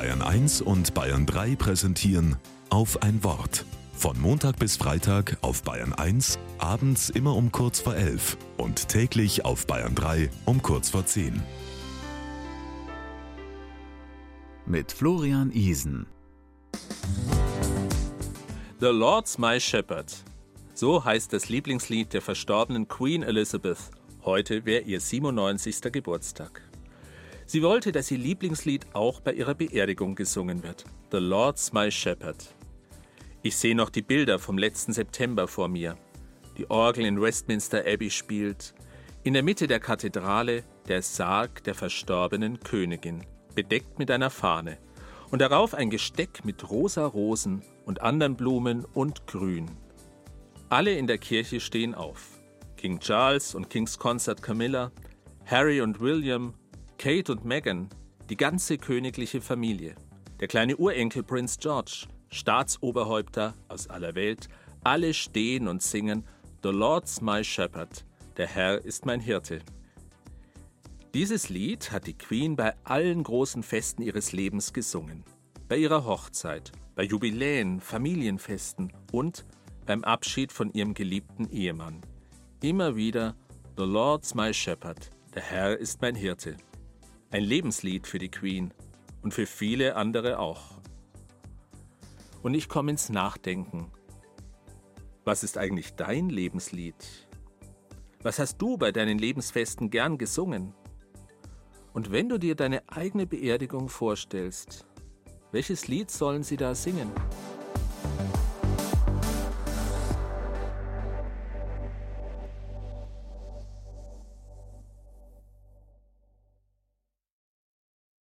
Bayern 1 und Bayern 3 präsentieren auf ein Wort. Von Montag bis Freitag auf Bayern 1, abends immer um kurz vor 11 und täglich auf Bayern 3 um kurz vor 10. Mit Florian Isen. The Lord's My Shepherd. So heißt das Lieblingslied der verstorbenen Queen Elizabeth. Heute wäre ihr 97. Geburtstag. Sie wollte, dass ihr Lieblingslied auch bei ihrer Beerdigung gesungen wird. The Lord's My Shepherd. Ich sehe noch die Bilder vom letzten September vor mir. Die Orgel in Westminster Abbey spielt. In der Mitte der Kathedrale der Sarg der verstorbenen Königin, bedeckt mit einer Fahne. Und darauf ein Gesteck mit rosa Rosen und anderen Blumen und Grün. Alle in der Kirche stehen auf. King Charles und King's Consort Camilla, Harry und William, Kate und Meghan, die ganze königliche Familie, der kleine Urenkel Prinz George, Staatsoberhäupter aus aller Welt, alle stehen und singen The Lord's my Shepherd, der Herr ist mein Hirte. Dieses Lied hat die Queen bei allen großen Festen ihres Lebens gesungen. Bei ihrer Hochzeit, bei Jubiläen, Familienfesten und beim Abschied von ihrem geliebten Ehemann. Immer wieder The Lord's my Shepherd, der Herr ist mein Hirte. Ein Lebenslied für die Queen und für viele andere auch. Und ich komme ins Nachdenken. Was ist eigentlich dein Lebenslied? Was hast du bei deinen Lebensfesten gern gesungen? Und wenn du dir deine eigene Beerdigung vorstellst, welches Lied sollen sie da singen?